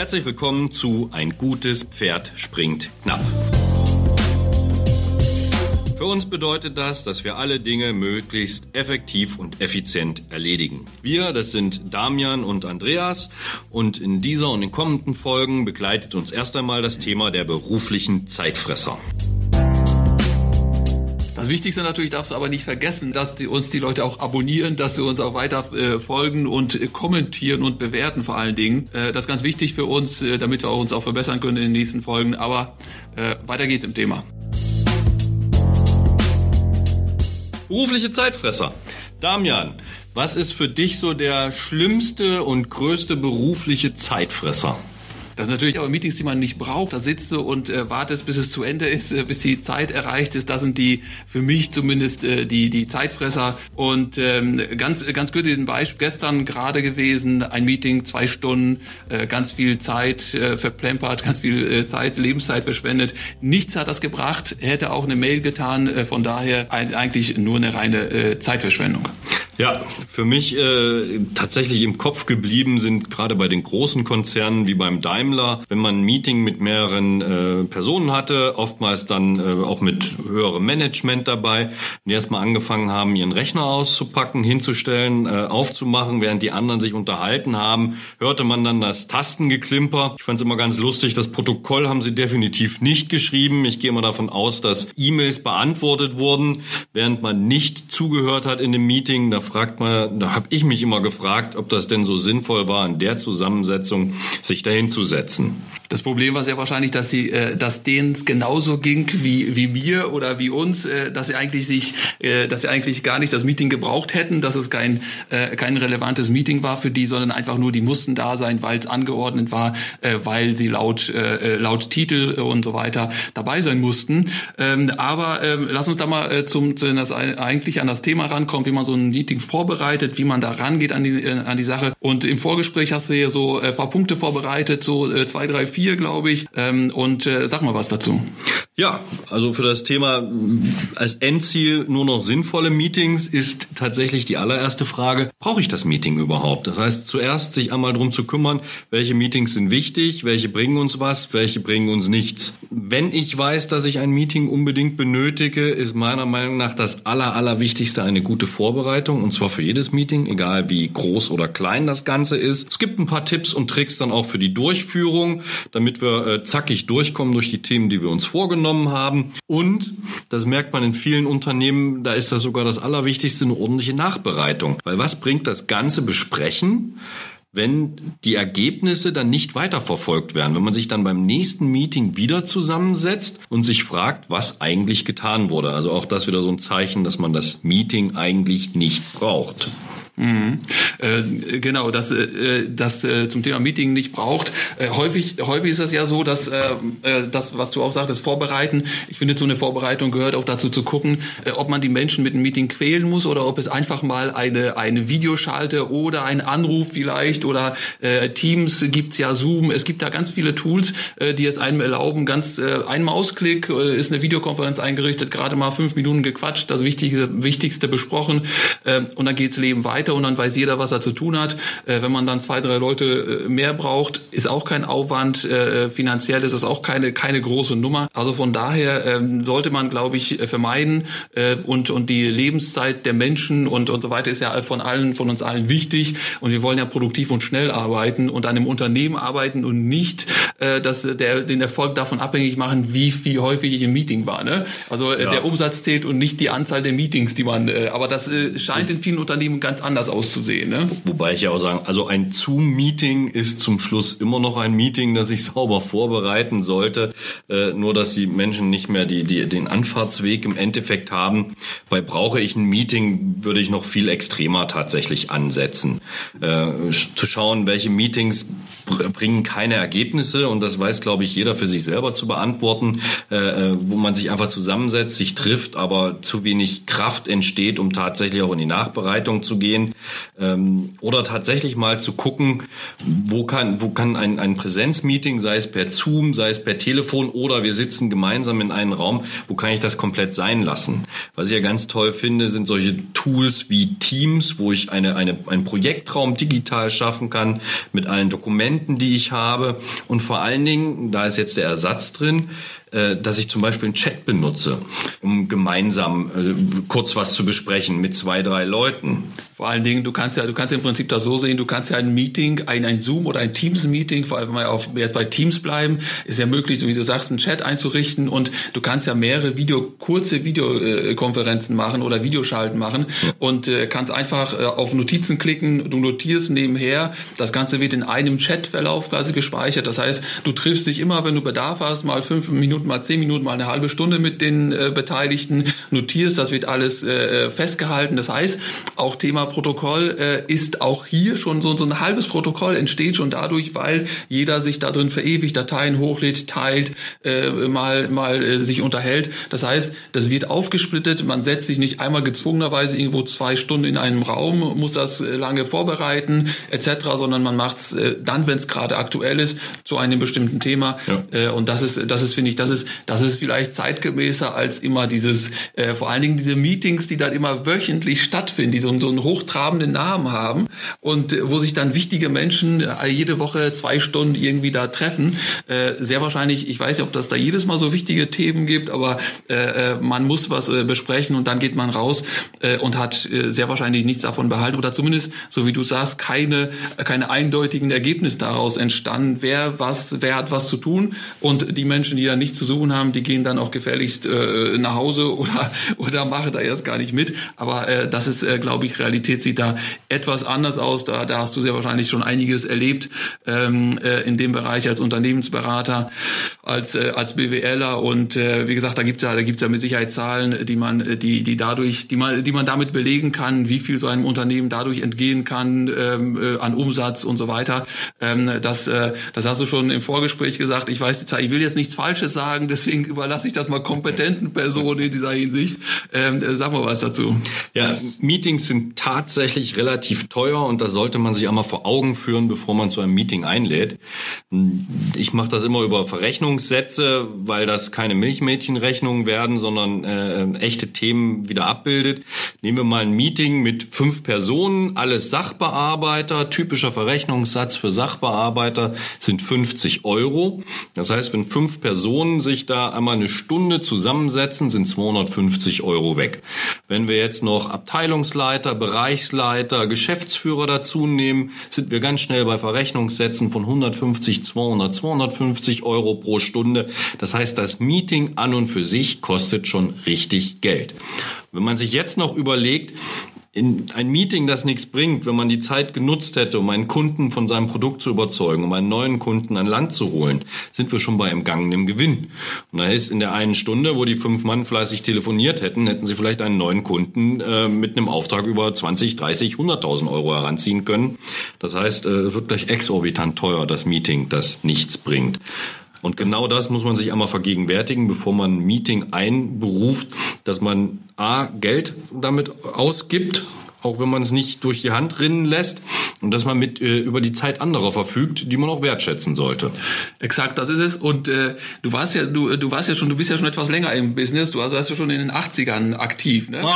Herzlich willkommen zu Ein gutes Pferd springt knapp. Für uns bedeutet das, dass wir alle Dinge möglichst effektiv und effizient erledigen. Wir, das sind Damian und Andreas und in dieser und in kommenden Folgen begleitet uns erst einmal das Thema der beruflichen Zeitfresser. Das Wichtigste natürlich darfst du aber nicht vergessen, dass die, uns die Leute auch abonnieren, dass sie uns auch weiter äh, folgen und äh, kommentieren und bewerten vor allen Dingen. Äh, das ist ganz wichtig für uns, äh, damit wir uns auch verbessern können in den nächsten Folgen. Aber äh, weiter geht's im Thema. Berufliche Zeitfresser. Damian, was ist für dich so der schlimmste und größte berufliche Zeitfresser? Das sind natürlich aber Meetings, die man nicht braucht. Da sitzt du und äh, wartest, bis es zu Ende ist, äh, bis die Zeit erreicht ist. Das sind die, für mich zumindest, äh, die, die Zeitfresser. Und ähm, ganz, ganz gut ein Beispiel. Gestern gerade gewesen, ein Meeting, zwei Stunden, äh, ganz viel Zeit äh, verplempert, ganz viel äh, Zeit, Lebenszeit verschwendet. Nichts hat das gebracht, hätte auch eine Mail getan. Äh, von daher ein, eigentlich nur eine reine äh, Zeitverschwendung. Ja, für mich äh, tatsächlich im Kopf geblieben sind gerade bei den großen Konzernen wie beim Daimler, wenn man ein Meeting mit mehreren äh, Personen hatte, oftmals dann äh, auch mit höherem Management dabei, die erstmal angefangen haben, ihren Rechner auszupacken, hinzustellen, äh, aufzumachen, während die anderen sich unterhalten haben, hörte man dann das Tastengeklimper. Ich fand es immer ganz lustig, das Protokoll haben sie definitiv nicht geschrieben. Ich gehe mal davon aus, dass E-Mails beantwortet wurden, während man nicht zugehört hat in dem Meeting. Da fragt man, da habe ich mich immer gefragt, ob das denn so sinnvoll war, in der Zusammensetzung sich dahin zu setzen. Das Problem war sehr wahrscheinlich, dass sie, äh, dass denen es genauso ging wie, wie mir oder wie uns, äh, dass sie eigentlich sich, äh, dass sie eigentlich gar nicht das Meeting gebraucht hätten, dass es kein, äh, kein relevantes Meeting war für die, sondern einfach nur, die mussten da sein, weil es angeordnet war, äh, weil sie laut, äh, laut Titel und so weiter dabei sein mussten. Ähm, aber äh, lass uns da mal äh, zum, zu das, eigentlich an das Thema rankommen, wie man so ein Meeting vorbereitet, wie man da rangeht an die, äh, an die Sache. Und im Vorgespräch hast du hier so ein äh, paar Punkte vorbereitet, so äh, zwei, drei, vier vier, glaube ich. Ähm, und äh, sag mal was dazu. Ja, also für das Thema als Endziel nur noch sinnvolle Meetings ist tatsächlich die allererste Frage, brauche ich das Meeting überhaupt? Das heißt, zuerst sich einmal darum zu kümmern, welche Meetings sind wichtig, welche bringen uns was, welche bringen uns nichts. Wenn ich weiß, dass ich ein Meeting unbedingt benötige, ist meiner Meinung nach das aller, allerwichtigste eine gute Vorbereitung und zwar für jedes Meeting, egal wie groß oder klein das Ganze ist. Es gibt ein paar Tipps und Tricks dann auch für die Durchführung, damit wir äh, zackig durchkommen durch die Themen, die wir uns vorgenommen genommen haben. Und, das merkt man in vielen Unternehmen, da ist das sogar das Allerwichtigste, eine ordentliche Nachbereitung. Weil was bringt das ganze Besprechen? wenn die Ergebnisse dann nicht weiterverfolgt werden, wenn man sich dann beim nächsten Meeting wieder zusammensetzt und sich fragt, was eigentlich getan wurde. Also auch das wieder so ein Zeichen, dass man das Meeting eigentlich nicht braucht. Mhm. Äh, genau, dass äh, das äh, zum Thema Meeting nicht braucht. Äh, häufig, häufig ist das ja so, dass äh, äh, das, was du auch sagtest, vorbereiten. Ich finde, so eine Vorbereitung gehört auch dazu zu gucken, äh, ob man die Menschen mit einem Meeting quälen muss oder ob es einfach mal eine eine Videoschalte oder ein Anruf vielleicht oder äh, Teams gibt's ja Zoom. Es gibt da ganz viele Tools, äh, die es einem erlauben, ganz äh, ein Mausklick äh, ist eine Videokonferenz eingerichtet, gerade mal fünf Minuten gequatscht, das Wichtigste, Wichtigste besprochen und dann geht's Leben weiter weiter und dann weiß jeder, was er zu tun hat. Äh, wenn man dann zwei, drei Leute äh, mehr braucht, ist auch kein Aufwand. Äh, finanziell ist es auch keine, keine große Nummer. Also von daher ähm, sollte man, glaube ich, äh, vermeiden äh, und, und die Lebenszeit der Menschen und, und so weiter ist ja von allen, von uns allen wichtig und wir wollen ja produktiv und schnell arbeiten und an einem Unternehmen arbeiten und nicht äh, dass der, den Erfolg davon abhängig machen, wie viel häufig ich im Meeting war. Ne? Also äh, ja. der Umsatz zählt und nicht die Anzahl der Meetings, die man, äh, aber das äh, scheint in vielen Unternehmen ganz anders auszusehen. Ne? Wobei ich ja auch sagen, also ein Zoom-Meeting ist zum Schluss immer noch ein Meeting, das ich sauber vorbereiten sollte. Äh, nur, dass die Menschen nicht mehr die, die, den Anfahrtsweg im Endeffekt haben. Bei brauche ich ein Meeting, würde ich noch viel extremer tatsächlich ansetzen. Äh, zu schauen, welche Meetings bringen keine Ergebnisse und das weiß, glaube ich, jeder für sich selber zu beantworten, äh, äh, wo man sich einfach zusammensetzt, sich trifft, aber zu wenig Kraft entsteht, um tatsächlich auch in die Nachbereitung zu gehen ähm, oder tatsächlich mal zu gucken, wo kann, wo kann ein, ein Präsenzmeeting, sei es per Zoom, sei es per Telefon oder wir sitzen gemeinsam in einem Raum, wo kann ich das komplett sein lassen? Was ich ja ganz toll finde, sind solche Tools wie Teams, wo ich eine, eine, einen Projektraum digital schaffen kann mit allen Dokumenten, die ich habe und vor allen Dingen, da ist jetzt der Ersatz drin, dass ich zum Beispiel einen Chat benutze, um gemeinsam äh, kurz was zu besprechen mit zwei, drei Leuten. Vor allen Dingen, du kannst ja, du kannst im Prinzip das so sehen, du kannst ja ein Meeting, ein, ein Zoom oder ein Teams-Meeting, vor allem wenn wir auf, jetzt bei Teams bleiben, ist ja möglich, so wie du sagst, einen Chat einzurichten und du kannst ja mehrere Video, kurze Videokonferenzen machen oder Videoschalten machen und äh, kannst einfach äh, auf Notizen klicken, du notierst nebenher, das Ganze wird in einem Chatverlauf quasi gespeichert. Das heißt, du triffst dich immer, wenn du Bedarf hast, mal fünf Minuten, mal zehn Minuten, mal eine halbe Stunde mit den äh, Beteiligten, notierst, das wird alles äh, festgehalten. Das heißt, auch Thema Protokoll äh, ist auch hier schon so, so ein halbes Protokoll entsteht schon dadurch, weil jeder sich da drin verewigt, Dateien hochlädt, teilt, äh, mal, mal äh, sich unterhält. Das heißt, das wird aufgesplittet, man setzt sich nicht einmal gezwungenerweise irgendwo zwei Stunden in einem Raum, muss das äh, lange vorbereiten etc., sondern man macht es äh, dann, wenn es gerade aktuell ist, zu einem bestimmten Thema. Ja. Äh, und das ist, das ist, finde ich, das ist, das ist vielleicht zeitgemäßer als immer dieses, äh, vor allen Dingen diese Meetings, die dann immer wöchentlich stattfinden, die so, so ein hoch hochtrabenden Namen haben und äh, wo sich dann wichtige Menschen äh, jede Woche zwei Stunden irgendwie da treffen. Äh, sehr wahrscheinlich, ich weiß nicht, ob das da jedes Mal so wichtige Themen gibt, aber man muss was besprechen und dann geht man raus und hat sehr wahrscheinlich nichts davon behalten oder zumindest, so wie du sagst, keine, keine eindeutigen Ergebnisse daraus entstanden, wer was, wer hat was zu tun und die Menschen, die da nichts zu suchen haben, die gehen dann auch gefährlichst nach Hause oder, oder machen da erst gar nicht mit. Aber das ist, glaube ich, Realität sieht da etwas anders aus. Da, da hast du sehr wahrscheinlich schon einiges erlebt ähm, äh, in dem Bereich als Unternehmensberater, als, äh, als BWLer. Und äh, wie gesagt, da gibt's ja, da gibt's ja mit Sicherheit Zahlen, die man, die, die dadurch, die man, die man damit belegen kann, wie viel so einem Unternehmen dadurch entgehen kann ähm, äh, an Umsatz und so weiter. Ähm, das, äh, das hast du schon im Vorgespräch gesagt. Ich weiß ich will jetzt nichts Falsches sagen, deswegen überlasse ich das mal kompetenten Personen in dieser Hinsicht. Ähm, äh, sag mal was dazu. Ja, Meetings sind tatsächlich relativ teuer und das sollte man sich einmal vor Augen führen, bevor man zu einem Meeting einlädt. Ich mache das immer über Verrechnungssätze, weil das keine Milchmädchenrechnungen werden, sondern äh, echte Themen wieder abbildet. Nehmen wir mal ein Meeting mit fünf Personen, alles Sachbearbeiter. Typischer Verrechnungssatz für Sachbearbeiter sind 50 Euro. Das heißt, wenn fünf Personen sich da einmal eine Stunde zusammensetzen, sind 250 Euro weg. Wenn wir jetzt noch Abteilungsleiter, Bereich Bereichsleiter, Geschäftsführer dazu nehmen, sind wir ganz schnell bei Verrechnungssätzen von 150, 200, 250 Euro pro Stunde. Das heißt, das Meeting an und für sich kostet schon richtig Geld. Wenn man sich jetzt noch überlegt, in ein Meeting, das nichts bringt, wenn man die Zeit genutzt hätte, um einen Kunden von seinem Produkt zu überzeugen, um einen neuen Kunden an Land zu holen, sind wir schon bei entgangenem Gewinn. Und da ist in der einen Stunde, wo die fünf Mann fleißig telefoniert hätten, hätten sie vielleicht einen neuen Kunden äh, mit einem Auftrag über 20, 30, 100.000 Euro heranziehen können. Das heißt, äh, es wird gleich exorbitant teuer, das Meeting, das nichts bringt. Und genau das muss man sich einmal vergegenwärtigen, bevor man ein Meeting einberuft, dass man A, Geld damit ausgibt, auch wenn man es nicht durch die Hand rinnen lässt und dass man mit äh, über die Zeit anderer verfügt, die man auch wertschätzen sollte. Exakt, das ist es. Und äh, du warst ja, du, du warst ja schon, du bist ja schon etwas länger im Business. Du warst, du warst ja schon in den 80ern aktiv. Ne?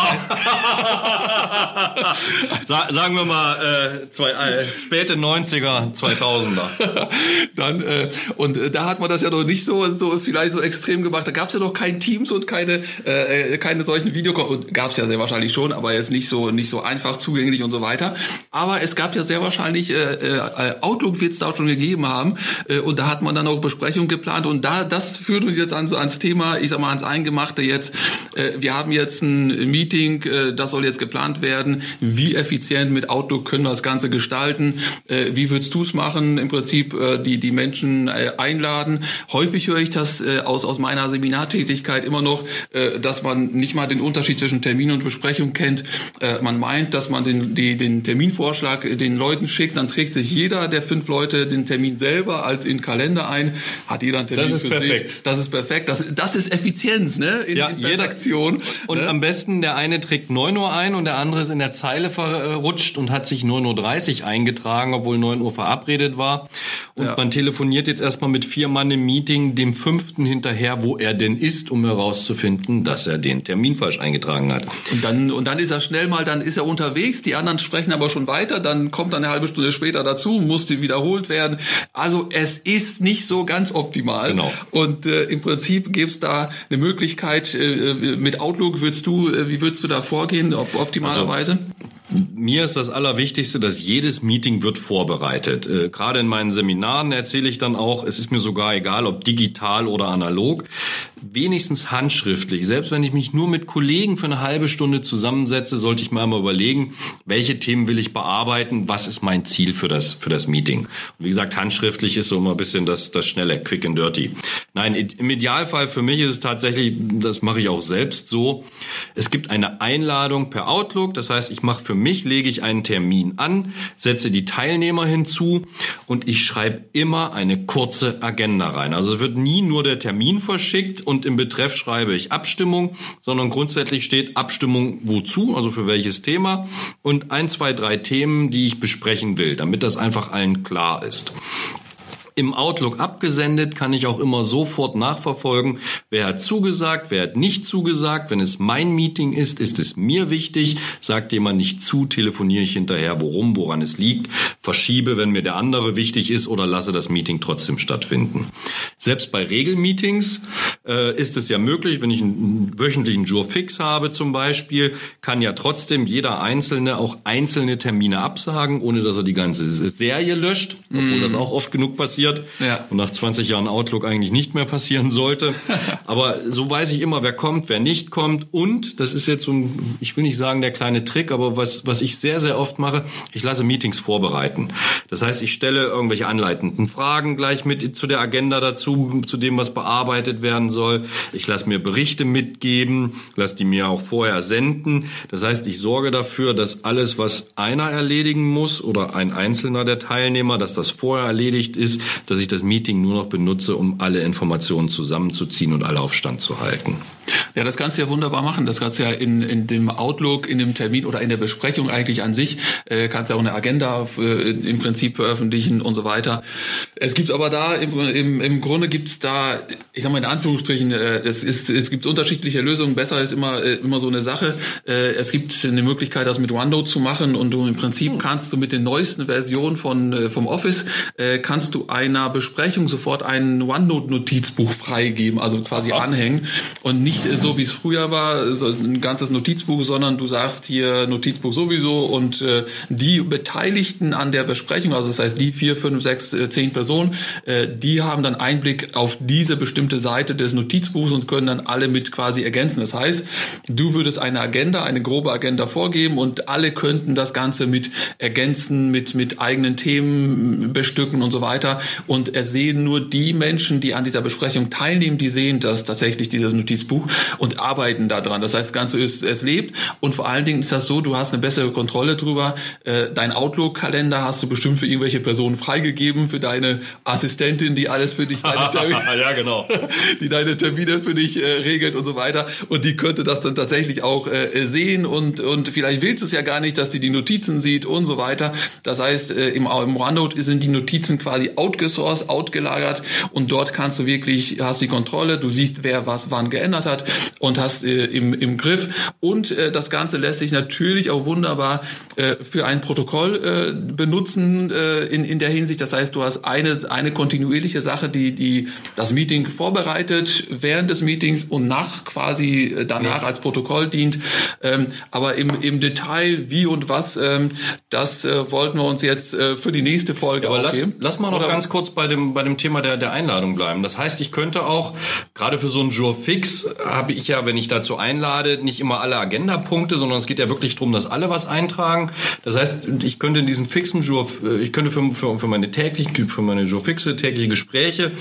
sagen wir mal äh, zwei, äh, späte 90er, 2000er. Dann äh, und äh, da hat man das ja noch nicht so so vielleicht so extrem gemacht. Da gab es ja noch kein Teams und keine äh, keine solchen Video gab es ja sehr wahrscheinlich schon, aber jetzt nicht so nicht so einfach zugänglich und so weiter. Aber es gab ja sehr wahrscheinlich äh, äh, Outlook wird es da schon gegeben haben äh, und da hat man dann auch Besprechungen geplant und da das führt uns jetzt ans, ans Thema, ich sag mal ans Eingemachte jetzt. Äh, wir haben jetzt ein Meeting, äh, das soll jetzt geplant werden. Wie effizient mit Outlook können wir das Ganze gestalten? Äh, wie würdest du es machen? Im Prinzip äh, die die Menschen äh, einladen. Häufig höre ich das äh, aus aus meiner Seminartätigkeit immer noch, äh, dass man nicht mal den Unterschied zwischen Termin und Besprechung kennt. Äh, man meint meint, dass man den, die, den Terminvorschlag den Leuten schickt, dann trägt sich jeder der fünf Leute den Termin selber als in den Kalender ein, hat jeder einen Termin Das ist perfekt. Sich. Das ist perfekt. Das, das ist Effizienz, ne? In, ja, in jeder Aktion. Und ne? am besten der eine trägt 9 Uhr ein und der andere ist in der Zeile verrutscht und hat sich 9.30 Uhr eingetragen, obwohl 9 Uhr verabredet war. Und ja. man telefoniert jetzt erstmal mit vier Mann im Meeting dem fünften hinterher, wo er denn ist, um herauszufinden, dass er den Termin falsch eingetragen hat. Und dann, und dann ist er schnell mal, dann ist er unterwegs, die anderen sprechen aber schon weiter, dann kommt dann eine halbe Stunde später dazu, musste wiederholt werden. Also es ist nicht so ganz optimal. Genau. Und äh, im Prinzip gibt es da eine Möglichkeit, äh, äh, mit Outlook würdest du, äh, wie würdest du da vorgehen, op optimalerweise? Also, mir ist das Allerwichtigste, dass jedes Meeting wird vorbereitet. Äh, Gerade in meinen Seminaren erzähle ich dann auch, es ist mir sogar egal, ob digital oder analog, wenigstens handschriftlich. Selbst wenn ich mich nur mit Kollegen für eine halbe Stunde zusammensetze, sollte ich mir einmal überlegen, welche Themen will ich bearbeiten, was ist mein Ziel für das, für das Meeting. Und wie gesagt, handschriftlich ist so immer ein bisschen das, das Schnelle, quick and dirty. Nein, im Idealfall für mich ist es tatsächlich, das mache ich auch selbst so, es gibt eine Einladung per Outlook, das heißt, ich mache für mich lege ich einen Termin an, setze die Teilnehmer hinzu und ich schreibe immer eine kurze Agenda rein. Also es wird nie nur der Termin verschickt und im Betreff schreibe ich Abstimmung, sondern grundsätzlich steht Abstimmung wozu, also für welches Thema und ein, zwei, drei Themen, die ich besprechen will, damit das einfach allen klar ist im Outlook abgesendet, kann ich auch immer sofort nachverfolgen, wer hat zugesagt, wer hat nicht zugesagt. Wenn es mein Meeting ist, ist es mir wichtig. Sagt jemand nicht zu, telefoniere ich hinterher, worum, woran es liegt, verschiebe, wenn mir der andere wichtig ist oder lasse das Meeting trotzdem stattfinden. Selbst bei Regelmeetings äh, ist es ja möglich, wenn ich einen wöchentlichen Jour fix habe zum Beispiel, kann ja trotzdem jeder Einzelne auch einzelne Termine absagen, ohne dass er die ganze Serie löscht, obwohl mm. das auch oft genug passiert passiert ja. und nach 20 Jahren Outlook eigentlich nicht mehr passieren sollte. Aber so weiß ich immer, wer kommt, wer nicht kommt. Und das ist jetzt so ein, ich will nicht sagen der kleine Trick, aber was, was ich sehr, sehr oft mache, ich lasse Meetings vorbereiten. Das heißt, ich stelle irgendwelche anleitenden Fragen gleich mit zu der Agenda dazu, zu dem, was bearbeitet werden soll. Ich lasse mir Berichte mitgeben, lasse die mir auch vorher senden. Das heißt, ich sorge dafür, dass alles, was einer erledigen muss oder ein einzelner der Teilnehmer, dass das vorher erledigt ist, dass ich das Meeting nur noch benutze, um alle Informationen zusammenzuziehen und alle auf Stand zu halten. Ja, das kannst du ja wunderbar machen. Das kannst du ja in, in dem Outlook, in dem Termin oder in der Besprechung eigentlich an sich, äh, kannst ja auch eine Agenda äh, im Prinzip veröffentlichen und so weiter. Es gibt aber da, im, im, im Grunde gibt's da, ich sag mal in Anführungsstrichen, äh, es, ist, es gibt unterschiedliche Lösungen. Besser ist immer, äh, immer so eine Sache. Äh, es gibt eine Möglichkeit, das mit OneNote zu machen und du im Prinzip hm. kannst du mit den neuesten Versionen von, äh, vom Office, äh, kannst du einer Besprechung sofort ein OneNote-Notizbuch freigeben, also quasi Aha. anhängen und nicht so, wie es früher war, so ein ganzes Notizbuch, sondern du sagst hier Notizbuch sowieso und äh, die Beteiligten an der Besprechung, also das heißt die vier, fünf, sechs, äh, zehn Personen, äh, die haben dann Einblick auf diese bestimmte Seite des Notizbuchs und können dann alle mit quasi ergänzen. Das heißt, du würdest eine Agenda, eine grobe Agenda vorgeben und alle könnten das Ganze mit ergänzen, mit, mit eigenen Themen bestücken und so weiter. Und es sehen nur die Menschen, die an dieser Besprechung teilnehmen, die sehen das tatsächlich, dieses Notizbuch und arbeiten daran. Das heißt, das Ganze ist, es lebt und vor allen Dingen ist das so, du hast eine bessere Kontrolle drüber. Äh, dein Outlook-Kalender hast du bestimmt für irgendwelche Personen freigegeben, für deine Assistentin, die alles für dich, deine Termine, ja, genau. die deine Termine für dich äh, regelt und so weiter. Und die könnte das dann tatsächlich auch äh, sehen und, und vielleicht willst du es ja gar nicht, dass die die Notizen sieht und so weiter. Das heißt, äh, im, im OneNote sind die Notizen quasi outgesourced, outgelagert und dort kannst du wirklich, hast die Kontrolle, du siehst, wer was wann geändert hat und hast äh, im, im Griff. Und äh, das Ganze lässt sich natürlich auch wunderbar äh, für ein Protokoll äh, benutzen äh, in, in der Hinsicht. Das heißt, du hast eine, eine kontinuierliche Sache, die, die das Meeting vorbereitet, während des Meetings und nach quasi äh, danach ja. als Protokoll dient. Ähm, aber im, im Detail, wie und was, ähm, das äh, wollten wir uns jetzt äh, für die nächste Folge aber aufheben. Lass, lass mal noch Oder ganz kurz bei dem, bei dem Thema der, der Einladung bleiben. Das heißt, ich könnte auch gerade für so ein Jour fix habe ich ja, wenn ich dazu einlade, nicht immer alle Agendapunkte, sondern es geht ja wirklich darum, dass alle was eintragen. Das heißt, ich könnte in diesem fixen Jour, ich könnte für, für, für meine täglichen, für meine Jour fixe tägliche Gespräche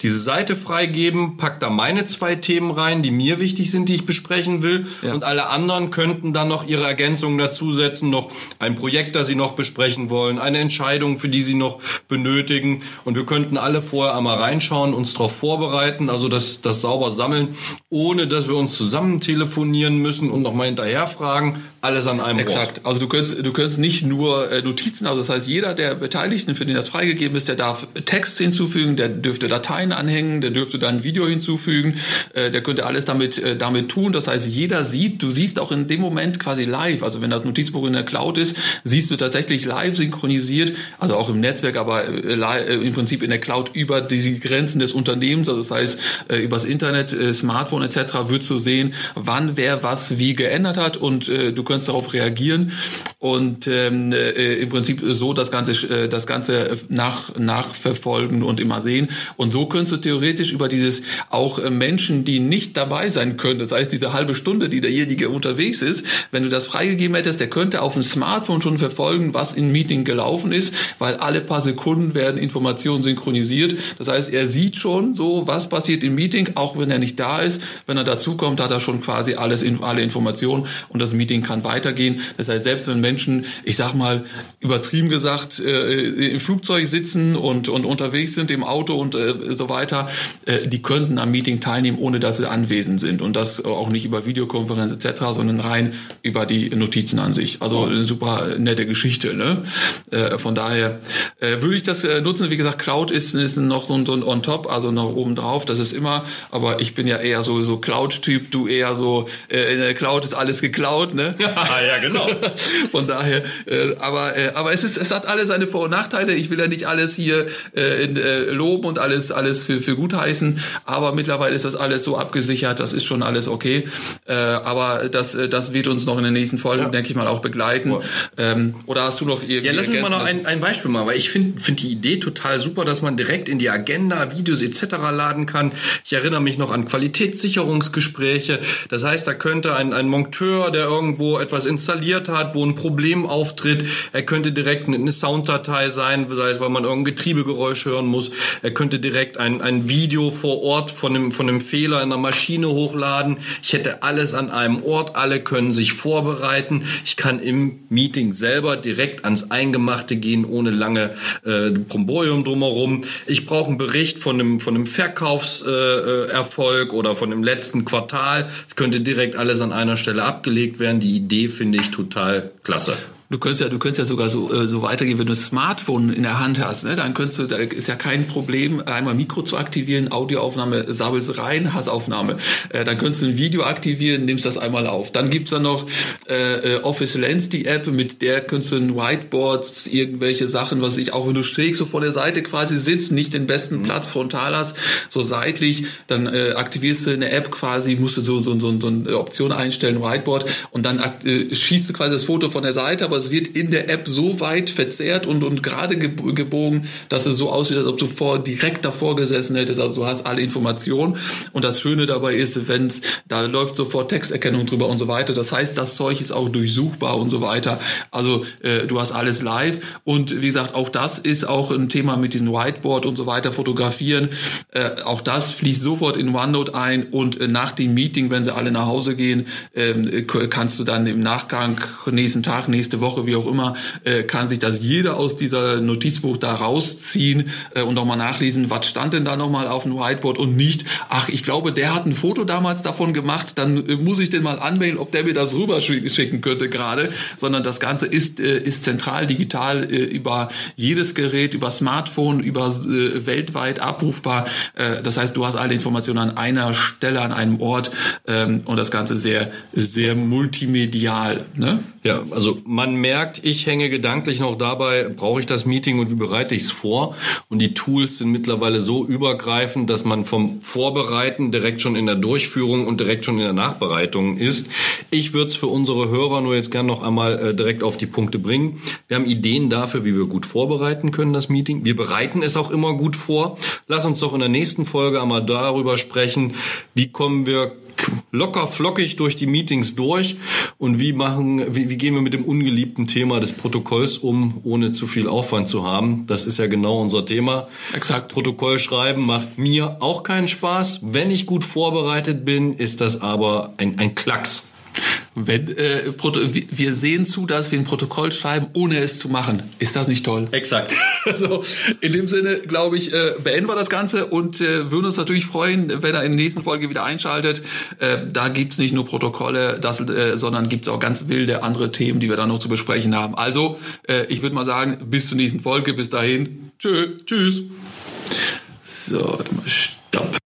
diese Seite freigeben, pack da meine zwei Themen rein, die mir wichtig sind, die ich besprechen will. Ja. Und alle anderen könnten dann noch ihre Ergänzungen dazusetzen, noch ein Projekt, das sie noch besprechen wollen, eine Entscheidung, für die sie noch benötigen. Und wir könnten alle vorher einmal reinschauen, uns darauf vorbereiten, also das, das sauber sammeln, ohne dass dass wir uns zusammen telefonieren müssen und nochmal hinterher fragen. Alles an einem Exakt. Ort. Also du könntest, du könntest nicht nur äh, Notizen, also das heißt, jeder der Beteiligten, für den das freigegeben ist, der darf Text hinzufügen, der dürfte Dateien anhängen, der dürfte dann Video hinzufügen, äh, der könnte alles damit, äh, damit tun. Das heißt, jeder sieht, du siehst auch in dem Moment quasi live, also wenn das Notizbuch in der Cloud ist, siehst du tatsächlich live synchronisiert, also auch im Netzwerk, aber äh, äh im Prinzip in der Cloud über die Grenzen des Unternehmens, also das heißt, äh, übers Internet, äh, Smartphone etc., würdest du sehen, wann wer was wie geändert hat und äh, du könntest darauf reagieren und ähm, äh, im Prinzip so das Ganze, äh, das Ganze nach, nachverfolgen und immer sehen. Und so könntest du theoretisch über dieses auch äh, Menschen, die nicht dabei sein können, das heißt diese halbe Stunde, die derjenige unterwegs ist, wenn du das freigegeben hättest, der könnte auf dem Smartphone schon verfolgen, was im Meeting gelaufen ist, weil alle paar Sekunden werden Informationen synchronisiert. Das heißt, er sieht schon so, was passiert im Meeting, auch wenn er nicht da ist. Wenn er dazukommt, hat er schon quasi alles, alle Informationen und das Meeting kann weitergehen. Das heißt, selbst wenn Menschen, ich sag mal, übertrieben gesagt, äh, im Flugzeug sitzen und, und unterwegs sind, im Auto und äh, so weiter, äh, die könnten am Meeting teilnehmen, ohne dass sie anwesend sind. Und das auch nicht über Videokonferenz etc., sondern rein über die Notizen an sich. Also eine super nette Geschichte. Ne? Äh, von daher äh, würde ich das äh, nutzen. Wie gesagt, Cloud ist, ist noch so ein, so ein On-Top, also noch oben drauf. Das ist immer, aber ich bin ja eher so, so Cloud-Typ, du eher so, in der Cloud ist alles geklaut. Ne? Ja, ja genau. von daher, äh, aber, äh, aber es, ist, es hat alle seine Vor- und Nachteile. Ich will ja nicht alles hier äh, in, äh, loben und alles, alles für, für gut heißen, aber mittlerweile ist das alles so abgesichert, das ist schon alles okay. Äh, aber das, äh, das wird uns noch in den nächsten Folgen, ja. denke ich mal, auch begleiten. Ähm, oder hast du noch irgendwie... Ja, lass mich mal noch ein, ein Beispiel machen, weil ich finde find die Idee total super, dass man direkt in die Agenda Videos etc. laden kann. Ich erinnere mich noch an Qualitätssicherungsgespräche. Das heißt, da könnte ein, ein Monteur, der irgendwo etwas installiert hat, wo ein Problem auftritt, er könnte direkt eine Sounddatei sein, sei es, weil man irgendein Getriebegeräusch hören muss. Er könnte direkt ein, ein Video vor Ort von einem, von einem Fehler in der Maschine hochladen. Ich hätte alles an einem Ort, alle können sich vorbereiten. Ich kann im Meeting selber direkt ans Eingemachte gehen, ohne lange äh, Bromborium drumherum. Ich brauche einen Bericht von einem, von einem Verkaufserfolg äh, oder von dem letzten Quartal. Es könnte direkt alles an einer Stelle abgelegt werden. Die Idee finde ich total klasse. Du könntest ja, du könntest ja sogar so, äh, so weitergehen, wenn du das Smartphone in der Hand hast, ne? dann könntest du, da ist ja kein Problem, einmal Mikro zu aktivieren, Audioaufnahme, sabbelst rein, Hassaufnahme. Äh, dann könntest du ein Video aktivieren, nimmst das einmal auf. Dann gibt's dann noch äh, äh Office Lens, die App, mit der könntest du ein Whiteboard, irgendwelche Sachen, was ich auch, wenn du schräg so vor der Seite quasi sitzt, nicht den besten mhm. Platz frontal hast, so seitlich, dann äh, aktivierst du eine App quasi, musst du so, so, so, so eine Option einstellen, Whiteboard, und dann äh, schießt du quasi das Foto von der Seite, aber es wird in der App so weit verzerrt und, und gerade gebogen, dass es so aussieht, als ob du vor, direkt davor gesessen hättest. Also du hast alle Informationen. Und das Schöne dabei ist, wenn da läuft sofort Texterkennung drüber und so weiter. Das heißt, das Zeug ist auch durchsuchbar und so weiter. Also äh, du hast alles live. Und wie gesagt, auch das ist auch ein Thema mit diesem Whiteboard und so weiter, fotografieren. Äh, auch das fließt sofort in OneNote ein und äh, nach dem Meeting, wenn sie alle nach Hause gehen, äh, kannst du dann im Nachgang, nächsten Tag, nächste Woche, Woche, wie auch immer, äh, kann sich das jeder aus dieser Notizbuch da rausziehen äh, und nochmal nachlesen, was stand denn da nochmal auf dem Whiteboard und nicht, ach, ich glaube, der hat ein Foto damals davon gemacht, dann äh, muss ich den mal anmelden, ob der mir das rüberschicken könnte gerade, sondern das Ganze ist, äh, ist zentral digital äh, über jedes Gerät, über Smartphone, über äh, weltweit abrufbar. Äh, das heißt, du hast alle Informationen an einer Stelle, an einem Ort ähm, und das Ganze sehr, sehr multimedial. Ne? Ja, also man merkt, ich hänge gedanklich noch dabei, brauche ich das Meeting und wie bereite ich es vor? Und die Tools sind mittlerweile so übergreifend, dass man vom Vorbereiten direkt schon in der Durchführung und direkt schon in der Nachbereitung ist. Ich würde es für unsere Hörer nur jetzt gern noch einmal äh, direkt auf die Punkte bringen. Wir haben Ideen dafür, wie wir gut vorbereiten können, das Meeting. Wir bereiten es auch immer gut vor. Lass uns doch in der nächsten Folge einmal darüber sprechen, wie kommen wir locker flockig durch die Meetings durch und wie machen, wie, wie gehen wir mit dem ungeliebten Thema des Protokolls um, ohne zu viel Aufwand zu haben. Das ist ja genau unser Thema. Exakt. Protokoll schreiben macht mir auch keinen Spaß. Wenn ich gut vorbereitet bin, ist das aber ein, ein Klacks. Wenn, äh, wir sehen zu, dass wir ein Protokoll schreiben, ohne es zu machen. Ist das nicht toll? Exakt. Also in dem Sinne, glaube ich, äh, beenden wir das Ganze und äh, würden uns natürlich freuen, wenn er in der nächsten Folge wieder einschaltet. Äh, da gibt's nicht nur Protokolle, das, äh, sondern gibt's auch ganz wilde andere Themen, die wir da noch zu besprechen haben. Also, äh, ich würde mal sagen, bis zur nächsten Folge. Bis dahin. Tschö. Tschüss. So, warte mal. Stopp.